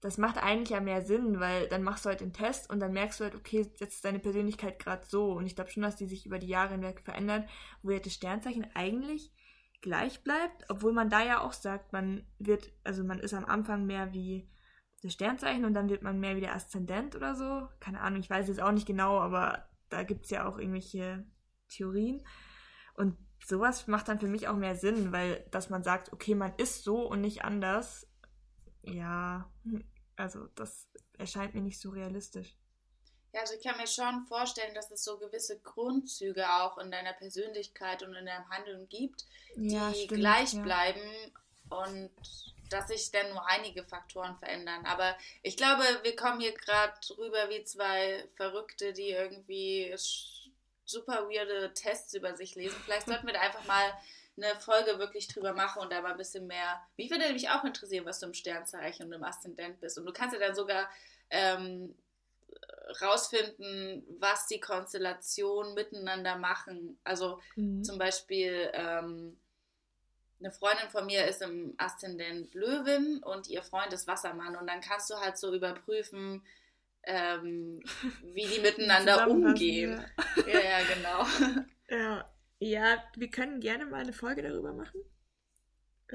das macht eigentlich ja mehr Sinn, weil dann machst du halt den Test und dann merkst du halt, okay, jetzt ist deine Persönlichkeit gerade so. Und ich glaube schon, dass die sich über die Jahre hinweg verändert, wo ja das Sternzeichen eigentlich gleich bleibt, obwohl man da ja auch sagt, man wird, also man ist am Anfang mehr wie das Sternzeichen und dann wird man mehr wie der Aszendent oder so. Keine Ahnung, ich weiß jetzt auch nicht genau, aber da gibt es ja auch irgendwelche Theorien. Und sowas macht dann für mich auch mehr Sinn, weil dass man sagt, okay, man ist so und nicht anders, ja, also das erscheint mir nicht so realistisch. Ja, also ich kann mir schon vorstellen, dass es so gewisse Grundzüge auch in deiner Persönlichkeit und in deinem Handeln gibt, die ja, stimmt, gleich ja. bleiben und dass sich dann nur einige Faktoren verändern. Aber ich glaube, wir kommen hier gerade rüber wie zwei Verrückte, die irgendwie super weirde Tests über sich lesen. Vielleicht sollten wir da einfach mal eine Folge wirklich drüber mache und da mal ein bisschen mehr. Mich würde nämlich auch interessieren, was du im Sternzeichen und im Aszendent bist. Und du kannst ja dann sogar ähm, rausfinden, was die Konstellationen miteinander machen. Also mhm. zum Beispiel ähm, eine Freundin von mir ist im Aszendent Löwin und ihr Freund ist Wassermann. Und dann kannst du halt so überprüfen, ähm, wie die miteinander umgehen. Ja. ja, ja, genau. Ja. ja, wir können gerne mal eine Folge darüber machen.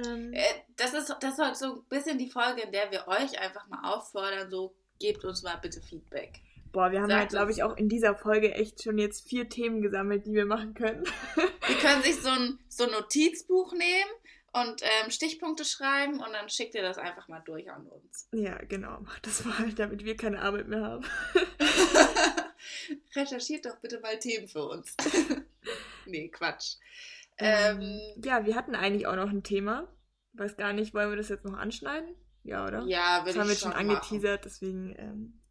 Ähm. Äh, das, ist, das ist halt so ein bisschen die Folge, in der wir euch einfach mal auffordern, so gebt uns mal bitte Feedback. Boah, wir haben Sagt halt, glaube ich, auch in dieser Folge echt schon jetzt vier Themen gesammelt, die wir machen können. Die können sich so ein, so ein Notizbuch nehmen und ähm, Stichpunkte schreiben und dann schickt ihr das einfach mal durch an uns. Ja, genau. Macht das mal, damit wir keine Arbeit mehr haben. Recherchiert doch bitte mal Themen für uns. nee, Quatsch. Ähm, ähm, ja, wir hatten eigentlich auch noch ein Thema. Weiß gar nicht, wollen wir das jetzt noch anschneiden? Ja, oder? Ja, würde ich Das haben wir schon angeteasert, deswegen ähm,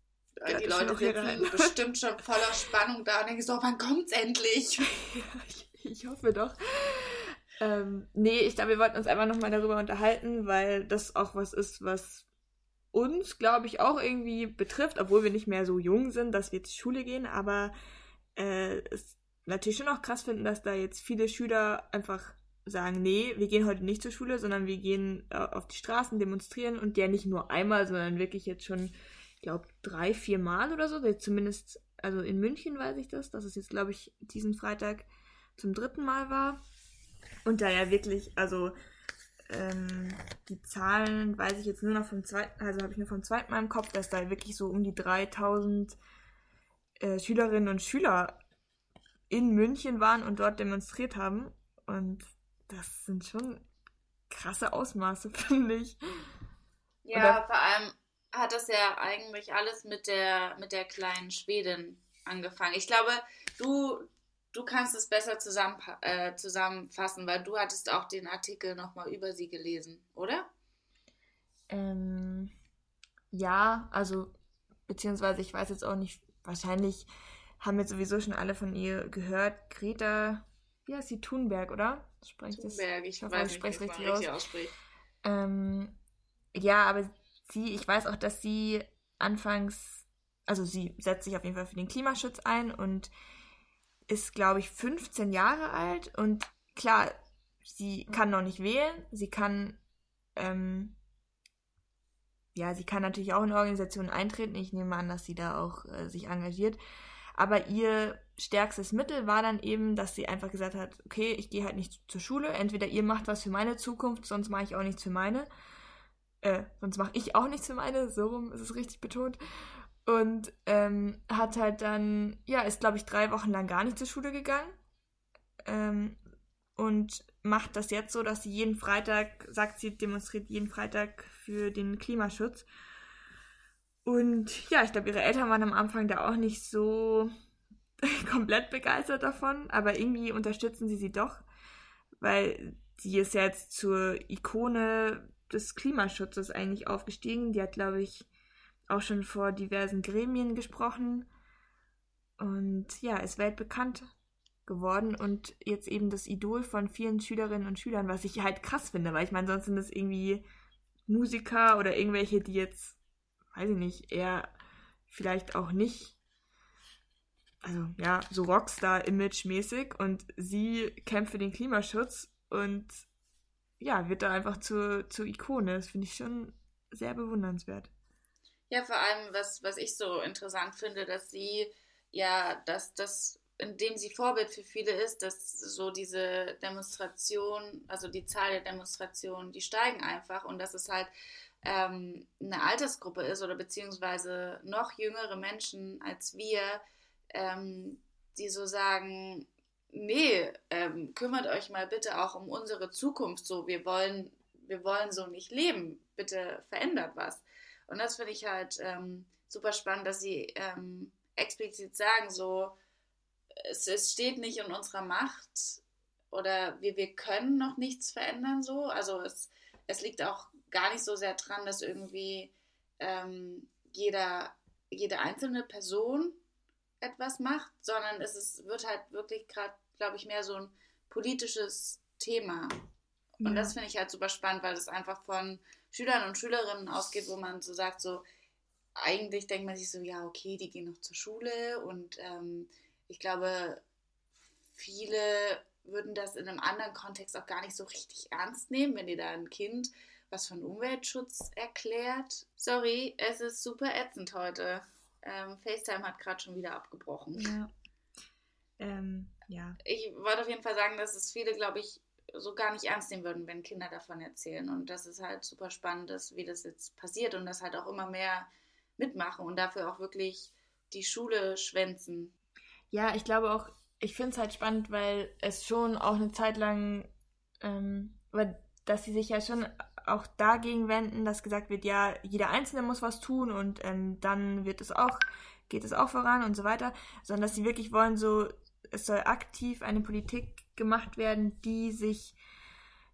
ja, die Leute sitzen bestimmt schon voller Spannung da und denken so, wann kommt's endlich? ich, ich, hoffe doch. Ähm, nee, ich glaube, wir wollten uns einfach nochmal darüber unterhalten, weil das auch was ist, was uns, glaube ich, auch irgendwie betrifft, obwohl wir nicht mehr so jung sind, dass wir zur Schule gehen, aber äh, es natürlich schon auch krass finden, dass da jetzt viele Schüler einfach sagen, nee, wir gehen heute nicht zur Schule, sondern wir gehen äh, auf die Straßen demonstrieren und ja nicht nur einmal, sondern wirklich jetzt schon glaube, drei, vier Mal oder so. Zumindest, also in München weiß ich das, dass es jetzt, glaube ich, diesen Freitag zum dritten Mal war. Und da ja wirklich, also ähm, die Zahlen weiß ich jetzt nur noch vom zweiten, also habe ich nur vom zweiten Mal im Kopf, dass da wirklich so um die 3000 äh, Schülerinnen und Schüler in München waren und dort demonstriert haben. Und das sind schon krasse Ausmaße, finde ich. Ja, Oder, vor allem hat das ja eigentlich alles mit der, mit der kleinen Schwedin angefangen. Ich glaube, du, du kannst es besser zusammen, äh, zusammenfassen, weil du hattest auch den Artikel nochmal über sie gelesen, oder? Ähm, ja, also, beziehungsweise ich weiß jetzt auch nicht, wahrscheinlich haben jetzt sowieso schon alle von ihr gehört. Greta, wie heißt sie? Thunberg, oder? Spreche Thunberg, ich, ich hoffe, weiß ich spreche es richtig, richtig aus. Ähm, ja, aber sie, ich weiß auch, dass sie anfangs, also sie setzt sich auf jeden Fall für den Klimaschutz ein und ist, glaube ich, 15 Jahre alt und klar, sie kann noch nicht wählen, sie kann, ähm, ja, sie kann natürlich auch in Organisationen eintreten. Ich nehme an, dass sie da auch äh, sich engagiert. Aber ihr stärkstes Mittel war dann eben, dass sie einfach gesagt hat, okay, ich gehe halt nicht zur Schule. Entweder ihr macht was für meine Zukunft, sonst mache ich auch nichts für meine. Äh, sonst mache ich auch nichts für meine, so rum ist es richtig betont. Und ähm, hat halt dann, ja, ist glaube ich drei Wochen lang gar nicht zur Schule gegangen. Ähm, und macht das jetzt so, dass sie jeden Freitag, sagt sie, demonstriert jeden Freitag für den Klimaschutz. Und ja, ich glaube, ihre Eltern waren am Anfang da auch nicht so komplett begeistert davon, aber irgendwie unterstützen sie sie doch, weil sie ist ja jetzt zur Ikone des Klimaschutzes eigentlich aufgestiegen. Die hat, glaube ich, auch schon vor diversen Gremien gesprochen und ja, ist weltbekannt geworden und jetzt eben das Idol von vielen Schülerinnen und Schülern, was ich halt krass finde, weil ich meine, sonst sind das irgendwie Musiker oder irgendwelche, die jetzt, weiß ich nicht, eher vielleicht auch nicht, also ja, so Rockstar-Image-mäßig und sie kämpft für den Klimaschutz und ja, wird da einfach zur, zur Ikone. Das finde ich schon sehr bewundernswert. Ja, vor allem, was, was ich so interessant finde, dass sie ja, dass das, indem sie Vorbild für viele ist, dass so diese Demonstration, also die Zahl der Demonstrationen, die steigen einfach und dass es halt ähm, eine Altersgruppe ist oder beziehungsweise noch jüngere Menschen als wir, ähm, die so sagen, nee, ähm, kümmert euch mal bitte auch um unsere Zukunft so. Wir wollen, wir wollen so nicht leben. Bitte verändert was. Und das finde ich halt ähm, super spannend, dass sie ähm, explizit sagen, so, es, es steht nicht in unserer Macht oder wir, wir können noch nichts verändern so. Also es, es liegt auch gar nicht so sehr dran, dass irgendwie ähm, jeder, jede einzelne Person etwas macht, sondern es ist, wird halt wirklich gerade glaube ich, mehr so ein politisches Thema. Und ja. das finde ich halt super spannend, weil das einfach von Schülern und Schülerinnen ausgeht, wo man so sagt, so, eigentlich denkt man sich so, ja, okay, die gehen noch zur Schule und ähm, ich glaube, viele würden das in einem anderen Kontext auch gar nicht so richtig ernst nehmen, wenn dir da ein Kind was von Umweltschutz erklärt. Sorry, es ist super ätzend heute. Ähm, FaceTime hat gerade schon wieder abgebrochen. Ja. Ähm, ja. Ich wollte auf jeden Fall sagen, dass es viele, glaube ich, so gar nicht ernst nehmen würden, wenn Kinder davon erzählen. Und das ist halt super spannend, dass, wie das jetzt passiert und dass halt auch immer mehr mitmachen und dafür auch wirklich die Schule schwänzen. Ja, ich glaube auch, ich finde es halt spannend, weil es schon auch eine Zeit lang, ähm, dass sie sich ja schon auch dagegen wenden, dass gesagt wird, ja, jeder Einzelne muss was tun und ähm, dann wird es auch, geht es auch voran und so weiter, sondern dass sie wirklich wollen, so, es soll aktiv eine Politik gemacht werden, die sich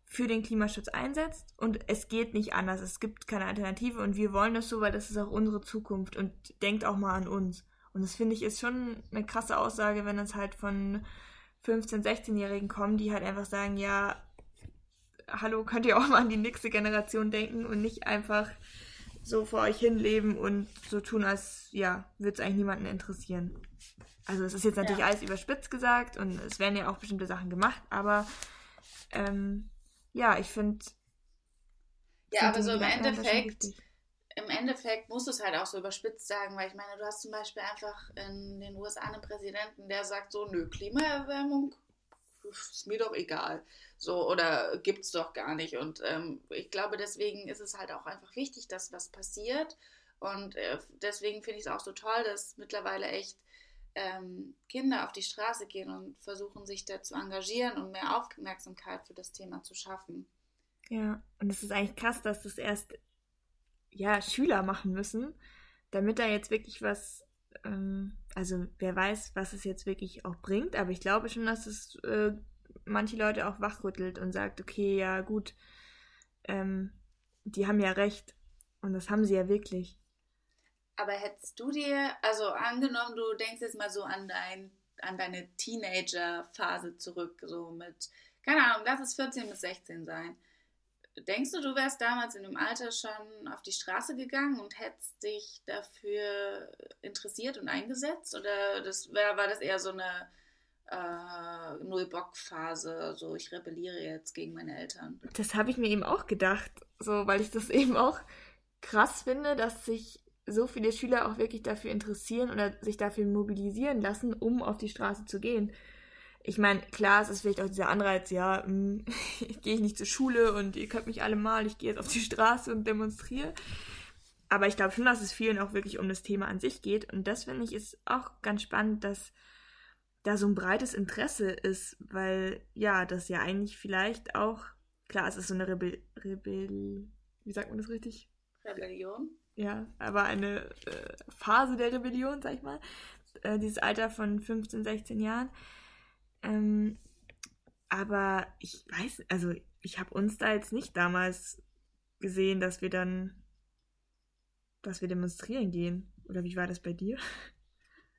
für den Klimaschutz einsetzt und es geht nicht anders. Es gibt keine Alternative und wir wollen das so, weil das ist auch unsere Zukunft und denkt auch mal an uns. Und das finde ich ist schon eine krasse Aussage, wenn es halt von 15-, 16-Jährigen kommen, die halt einfach sagen, ja, hallo, könnt ihr auch mal an die nächste Generation denken und nicht einfach so vor euch hinleben und so tun, als ja, würde es eigentlich niemanden interessieren. Also es ist jetzt natürlich ja. alles überspitzt gesagt und es werden ja auch bestimmte Sachen gemacht, aber ähm, ja, ich finde. Ja, aber so im Endeffekt, im Endeffekt musst du es halt auch so überspitzt sagen, weil ich meine, du hast zum Beispiel einfach in den USA einen Präsidenten, der sagt so, nö, Klimaerwärmung ist mir doch egal. So, oder gibt es doch gar nicht. Und ähm, ich glaube, deswegen ist es halt auch einfach wichtig, dass was passiert. Und äh, deswegen finde ich es auch so toll, dass mittlerweile echt ähm, Kinder auf die Straße gehen und versuchen, sich da zu engagieren und mehr Aufmerksamkeit für das Thema zu schaffen. Ja, und es ist eigentlich krass, dass das erst ja, Schüler machen müssen, damit da jetzt wirklich was, ähm, also wer weiß, was es jetzt wirklich auch bringt, aber ich glaube schon, dass es äh, manche Leute auch wachrüttelt und sagt, okay, ja gut, ähm, die haben ja recht und das haben sie ja wirklich. Aber hättest du dir, also angenommen, du denkst jetzt mal so an, dein, an deine Teenager-Phase zurück, so mit, keine Ahnung, lass es 14 bis 16 sein. Denkst du, du wärst damals in dem Alter schon auf die Straße gegangen und hättest dich dafür interessiert und eingesetzt? Oder das wär, war das eher so eine äh, Null-Bock-Phase, so ich rebelliere jetzt gegen meine Eltern? Das habe ich mir eben auch gedacht, so weil ich das eben auch krass finde, dass sich so viele Schüler auch wirklich dafür interessieren oder sich dafür mobilisieren lassen, um auf die Straße zu gehen. Ich meine, klar, es ist vielleicht auch dieser Anreiz, ja, hm, ich gehe nicht zur Schule und ihr könnt mich alle mal, ich gehe jetzt auf die Straße und demonstriere. Aber ich glaube schon, dass es vielen auch wirklich um das Thema an sich geht. Und das finde ich ist auch ganz spannend, dass da so ein breites Interesse ist, weil ja, das ja eigentlich vielleicht auch, klar, es ist so eine Rebell, Rebell wie sagt man das richtig? Rebellion? Ja, aber eine äh, Phase der Rebellion, sag ich mal. Äh, dieses Alter von 15, 16 Jahren. Ähm, aber ich weiß, also ich habe uns da jetzt nicht damals gesehen, dass wir dann, dass wir demonstrieren gehen. Oder wie war das bei dir?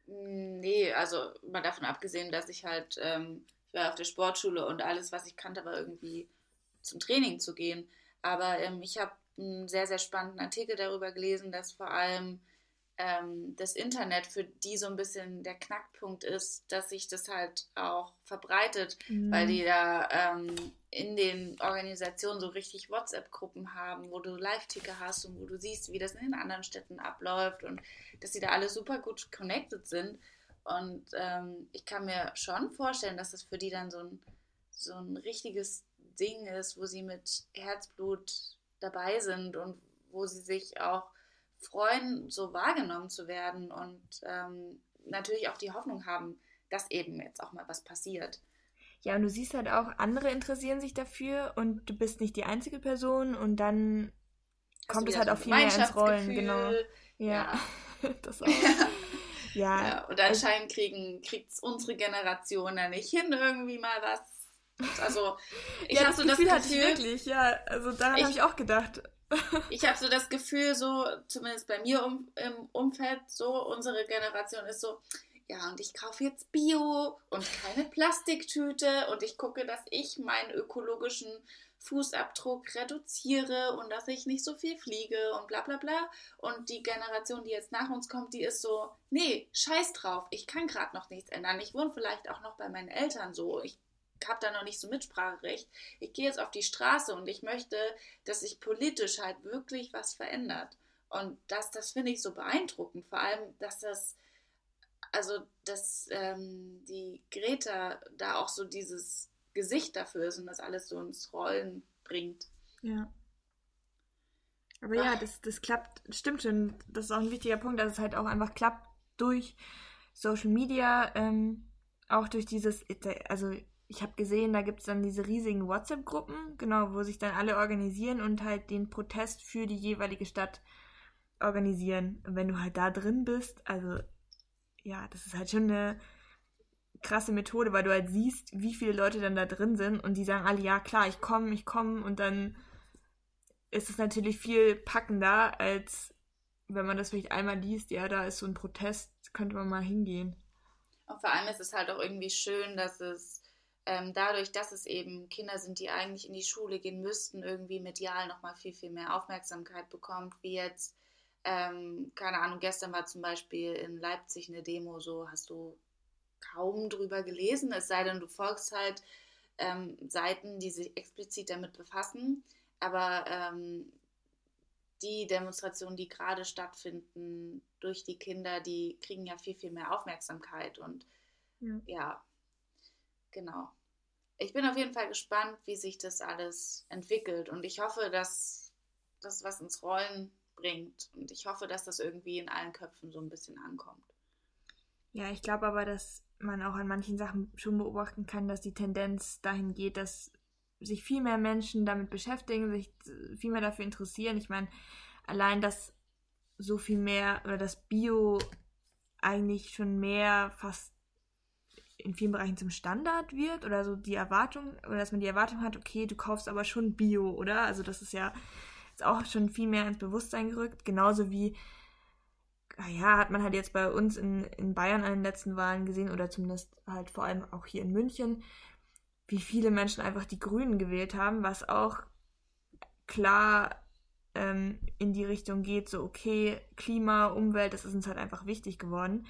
Nee, also mal davon abgesehen, dass ich halt, ähm, ich war auf der Sportschule und alles, was ich kannte, war irgendwie zum Training zu gehen. Aber ähm, ich habe einen sehr, sehr spannenden Artikel darüber gelesen, dass vor allem ähm, das Internet für die so ein bisschen der Knackpunkt ist, dass sich das halt auch verbreitet, mhm. weil die da ähm, in den Organisationen so richtig WhatsApp-Gruppen haben, wo du Live-Ticker hast und wo du siehst, wie das in den anderen Städten abläuft und dass sie da alle super gut connected sind. Und ähm, ich kann mir schon vorstellen, dass das für die dann so ein, so ein richtiges Ding ist, wo sie mit Herzblut dabei sind und wo sie sich auch freuen, so wahrgenommen zu werden und ähm, natürlich auch die Hoffnung haben, dass eben jetzt auch mal was passiert. Ja, und du siehst halt auch, andere interessieren sich dafür und du bist nicht die einzige Person und dann kommt es halt auch viel mehr ins Rollen, genau. Ja, ja. das auch. Ja. ja. und anscheinend kriegen kriegt unsere Generation ja nicht hin, irgendwie mal was also, ich ja, habe so das Gefühl, das Gefühl hatte ich wirklich, ja. Also daran habe ich auch gedacht. ich habe so das Gefühl, so, zumindest bei mir um, im Umfeld, so, unsere Generation ist so, ja, und ich kaufe jetzt Bio und keine Plastiktüte und ich gucke, dass ich meinen ökologischen Fußabdruck reduziere und dass ich nicht so viel fliege und bla bla bla. Und die Generation, die jetzt nach uns kommt, die ist so, nee, scheiß drauf, ich kann gerade noch nichts ändern. Ich wohne vielleicht auch noch bei meinen Eltern so. Ich habe da noch nicht so Mitspracherecht. Ich gehe jetzt auf die Straße und ich möchte, dass sich politisch halt wirklich was verändert. Und das, das finde ich so beeindruckend. Vor allem, dass das, also, dass ähm, die Greta da auch so dieses Gesicht dafür ist und das alles so ins Rollen bringt. Ja. Aber Ach. ja, das, das klappt, stimmt schon. Das ist auch ein wichtiger Punkt, dass es halt auch einfach klappt durch Social Media, ähm, auch durch dieses, also ich habe gesehen, da gibt es dann diese riesigen WhatsApp-Gruppen, genau, wo sich dann alle organisieren und halt den Protest für die jeweilige Stadt organisieren. Und wenn du halt da drin bist, also ja, das ist halt schon eine krasse Methode, weil du halt siehst, wie viele Leute dann da drin sind und die sagen alle, ja klar, ich komme, ich komme und dann ist es natürlich viel packender, als wenn man das vielleicht einmal liest, ja, da ist so ein Protest, könnte man mal hingehen. Und vor allem ist es halt auch irgendwie schön, dass es ähm, dadurch, dass es eben Kinder sind, die eigentlich in die Schule gehen müssten, irgendwie medial nochmal viel, viel mehr Aufmerksamkeit bekommt, wie jetzt, ähm, keine Ahnung, gestern war zum Beispiel in Leipzig eine Demo, so hast du kaum drüber gelesen, es sei denn, du folgst halt ähm, Seiten, die sich explizit damit befassen. Aber ähm, die Demonstrationen, die gerade stattfinden durch die Kinder, die kriegen ja viel, viel mehr Aufmerksamkeit. Und ja, ja genau. Ich bin auf jeden Fall gespannt, wie sich das alles entwickelt. Und ich hoffe, dass das was ins Rollen bringt. Und ich hoffe, dass das irgendwie in allen Köpfen so ein bisschen ankommt. Ja, ich glaube aber, dass man auch an manchen Sachen schon beobachten kann, dass die Tendenz dahin geht, dass sich viel mehr Menschen damit beschäftigen, sich viel mehr dafür interessieren. Ich meine, allein, dass so viel mehr oder das Bio eigentlich schon mehr fast in vielen Bereichen zum Standard wird oder so die Erwartung oder dass man die Erwartung hat, okay, du kaufst aber schon Bio, oder? Also das ist ja jetzt auch schon viel mehr ins Bewusstsein gerückt, genauso wie Ah ja, hat man halt jetzt bei uns in, in Bayern an den letzten Wahlen gesehen oder zumindest halt vor allem auch hier in München, wie viele Menschen einfach die Grünen gewählt haben, was auch klar ähm, in die Richtung geht, so okay, Klima, Umwelt, das ist uns halt einfach wichtig geworden.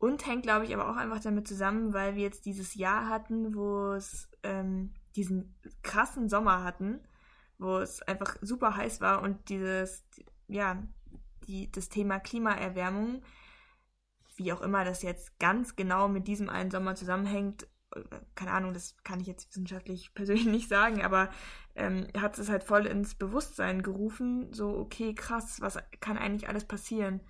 Und hängt, glaube ich, aber auch einfach damit zusammen, weil wir jetzt dieses Jahr hatten, wo es ähm, diesen krassen Sommer hatten, wo es einfach super heiß war und dieses, ja, die, das Thema Klimaerwärmung, wie auch immer das jetzt ganz genau mit diesem einen Sommer zusammenhängt, äh, keine Ahnung, das kann ich jetzt wissenschaftlich persönlich nicht sagen, aber ähm, hat es halt voll ins Bewusstsein gerufen, so, okay, krass, was kann eigentlich alles passieren?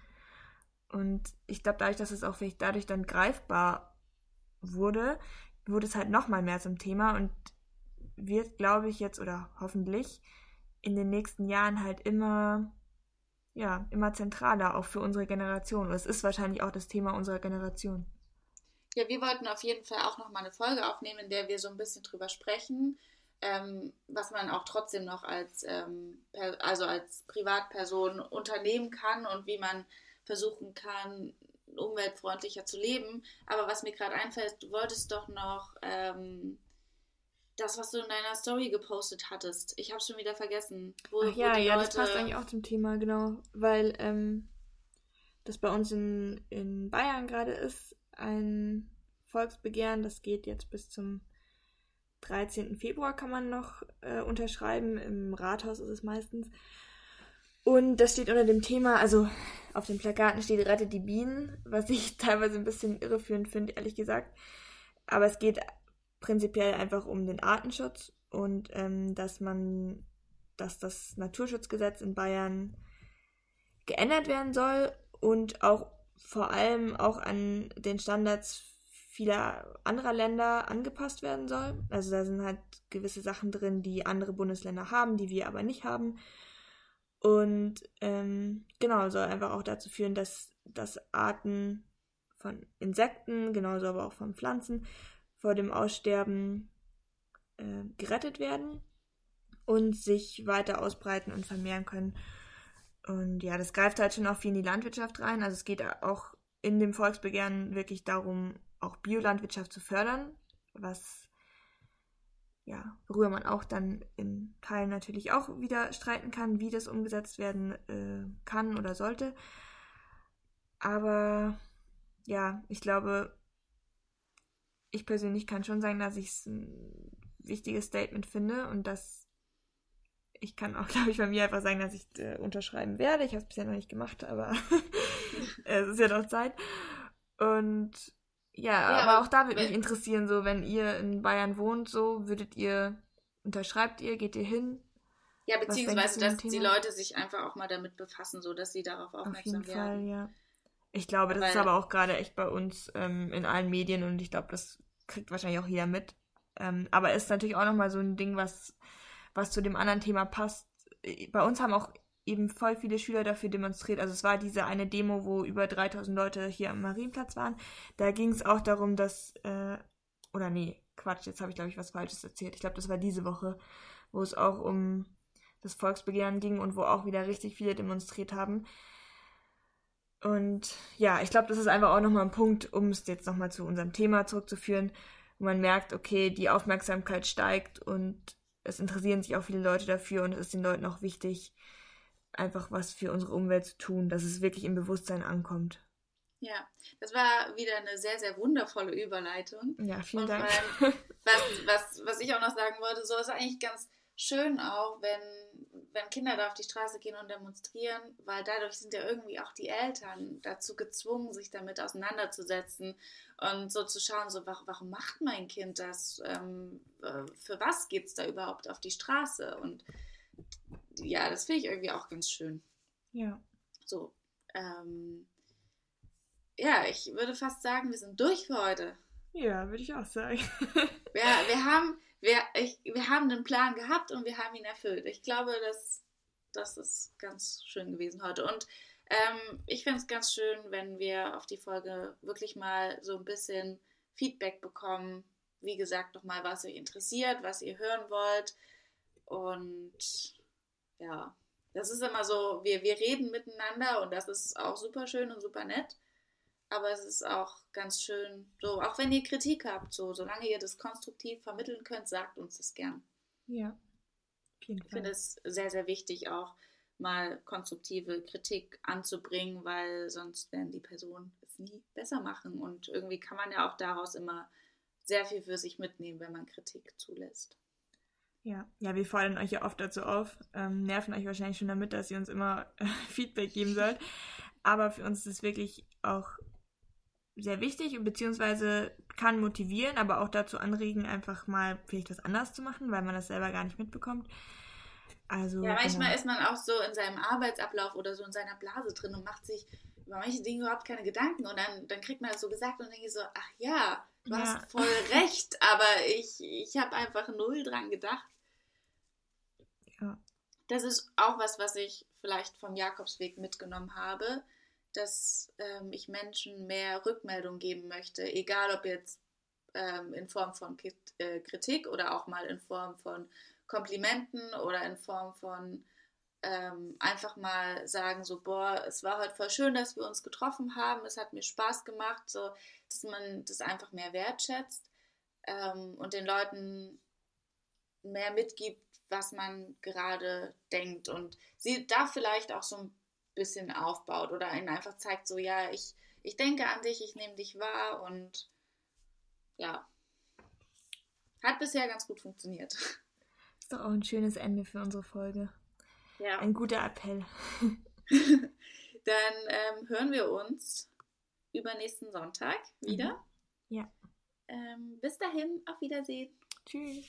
Und ich glaube, dadurch, dass es auch vielleicht dadurch dann greifbar wurde, wurde es halt nochmal mehr zum Thema und wird, glaube ich, jetzt oder hoffentlich in den nächsten Jahren halt immer ja, immer zentraler, auch für unsere Generation. Und es ist wahrscheinlich auch das Thema unserer Generation. Ja, wir wollten auf jeden Fall auch nochmal eine Folge aufnehmen, in der wir so ein bisschen drüber sprechen, ähm, was man auch trotzdem noch als, ähm, also als Privatperson unternehmen kann und wie man versuchen kann, umweltfreundlicher zu leben. Aber was mir gerade einfällt, du wolltest doch noch ähm, das, was du in deiner Story gepostet hattest. Ich habe schon wieder vergessen. Wo, Ach ja, ja, Leute... das passt eigentlich auch zum Thema, genau. Weil ähm, das bei uns in, in Bayern gerade ist, ein Volksbegehren, das geht jetzt bis zum 13. Februar kann man noch äh, unterschreiben. Im Rathaus ist es meistens. Und das steht unter dem Thema, also auf den Plakaten steht Rettet die Bienen, was ich teilweise ein bisschen irreführend finde, ehrlich gesagt. Aber es geht prinzipiell einfach um den Artenschutz und ähm, dass man, dass das Naturschutzgesetz in Bayern geändert werden soll und auch vor allem auch an den Standards vieler anderer Länder angepasst werden soll. Also da sind halt gewisse Sachen drin, die andere Bundesländer haben, die wir aber nicht haben. Und ähm, genau, soll einfach auch dazu führen, dass, dass Arten von Insekten, genauso aber auch von Pflanzen, vor dem Aussterben äh, gerettet werden und sich weiter ausbreiten und vermehren können. Und ja, das greift halt schon auch viel in die Landwirtschaft rein. Also es geht auch in dem Volksbegehren wirklich darum, auch Biolandwirtschaft zu fördern, was ja, worüber man auch dann in Teilen natürlich auch wieder streiten kann, wie das umgesetzt werden äh, kann oder sollte. Aber ja, ich glaube, ich persönlich kann schon sagen, dass ich es ein wichtiges Statement finde und dass ich kann auch, glaube ich, bei mir einfach sagen, dass ich äh, unterschreiben werde. Ich habe es bisher noch nicht gemacht, aber es ist ja noch Zeit. Und ja, ja aber auch da würde mich interessieren, so wenn ihr in Bayern wohnt, so würdet ihr, unterschreibt ihr, geht ihr hin? Ja, beziehungsweise, dass die Leute sich einfach auch mal damit befassen, so dass sie darauf aufmerksam Auf jeden werden. Fall, ja. Ich glaube, das Weil, ist aber auch gerade echt bei uns ähm, in allen Medien und ich glaube, das kriegt wahrscheinlich auch jeder mit. Ähm, aber ist natürlich auch nochmal so ein Ding, was, was zu dem anderen Thema passt. Bei uns haben auch eben voll viele Schüler dafür demonstriert. Also es war diese eine Demo, wo über 3000 Leute hier am Marienplatz waren. Da ging es auch darum, dass, äh, oder nee, Quatsch, jetzt habe ich glaube ich was Falsches erzählt. Ich glaube, das war diese Woche, wo es auch um das Volksbegehren ging und wo auch wieder richtig viele demonstriert haben. Und ja, ich glaube, das ist einfach auch nochmal ein Punkt, um es jetzt nochmal zu unserem Thema zurückzuführen, wo man merkt, okay, die Aufmerksamkeit steigt und es interessieren sich auch viele Leute dafür und es ist den Leuten auch wichtig, einfach was für unsere Umwelt zu tun, dass es wirklich im Bewusstsein ankommt. Ja, das war wieder eine sehr, sehr wundervolle Überleitung. Ja, vielen Dank. was, was, was ich auch noch sagen wollte, so ist eigentlich ganz schön auch, wenn, wenn Kinder da auf die Straße gehen und demonstrieren, weil dadurch sind ja irgendwie auch die Eltern dazu gezwungen, sich damit auseinanderzusetzen und so zu schauen, so warum, warum macht mein Kind das? Ähm, äh, für was geht es da überhaupt auf die Straße? Und ja, das finde ich irgendwie auch ganz schön. Ja. So. Ähm, ja, ich würde fast sagen, wir sind durch für heute. Ja, würde ich auch sagen. wir, wir haben wir, ich, wir haben einen Plan gehabt und wir haben ihn erfüllt. Ich glaube, das, das ist ganz schön gewesen heute. Und ähm, ich finde es ganz schön, wenn wir auf die Folge wirklich mal so ein bisschen Feedback bekommen. Wie gesagt, nochmal, was euch interessiert, was ihr hören wollt. Und ja, das ist immer so, wir, wir reden miteinander und das ist auch super schön und super nett aber es ist auch ganz schön, so, auch wenn ihr Kritik habt, so, solange ihr das konstruktiv vermitteln könnt, sagt uns das gern. Ja. Ich finde es sehr, sehr wichtig, auch mal konstruktive Kritik anzubringen, weil sonst werden die Personen es nie besser machen. Und irgendwie kann man ja auch daraus immer sehr viel für sich mitnehmen, wenn man Kritik zulässt. Ja, ja, wir fordern euch ja oft dazu auf, ähm, nerven euch wahrscheinlich schon damit, dass ihr uns immer äh, Feedback geben sollt. Aber für uns ist es wirklich auch sehr wichtig und beziehungsweise kann motivieren, aber auch dazu anregen, einfach mal vielleicht was anders zu machen, weil man das selber gar nicht mitbekommt. Also, ja, manchmal genau. ist man auch so in seinem Arbeitsablauf oder so in seiner Blase drin und macht sich über manche Dinge überhaupt keine Gedanken und dann, dann kriegt man das so gesagt und denke so, ach ja, du ja. hast voll recht, aber ich, ich habe einfach null dran gedacht. Ja. Das ist auch was, was ich vielleicht vom Jakobsweg mitgenommen habe dass ähm, ich Menschen mehr Rückmeldung geben möchte, egal ob jetzt ähm, in Form von äh, Kritik oder auch mal in Form von Komplimenten oder in Form von ähm, einfach mal sagen, so, boah, es war heute voll schön, dass wir uns getroffen haben, es hat mir Spaß gemacht, so, dass man das einfach mehr wertschätzt ähm, und den Leuten mehr mitgibt, was man gerade denkt und sie da vielleicht auch so ein bisschen aufbaut oder ihnen einfach zeigt, so ja, ich, ich denke an dich, ich nehme dich wahr und ja, hat bisher ganz gut funktioniert. Ist doch auch ein schönes Ende für unsere Folge. Ja. Ein guter Appell. Dann ähm, hören wir uns übernächsten Sonntag wieder. Mhm. Ja. Ähm, bis dahin, auf Wiedersehen. Tschüss.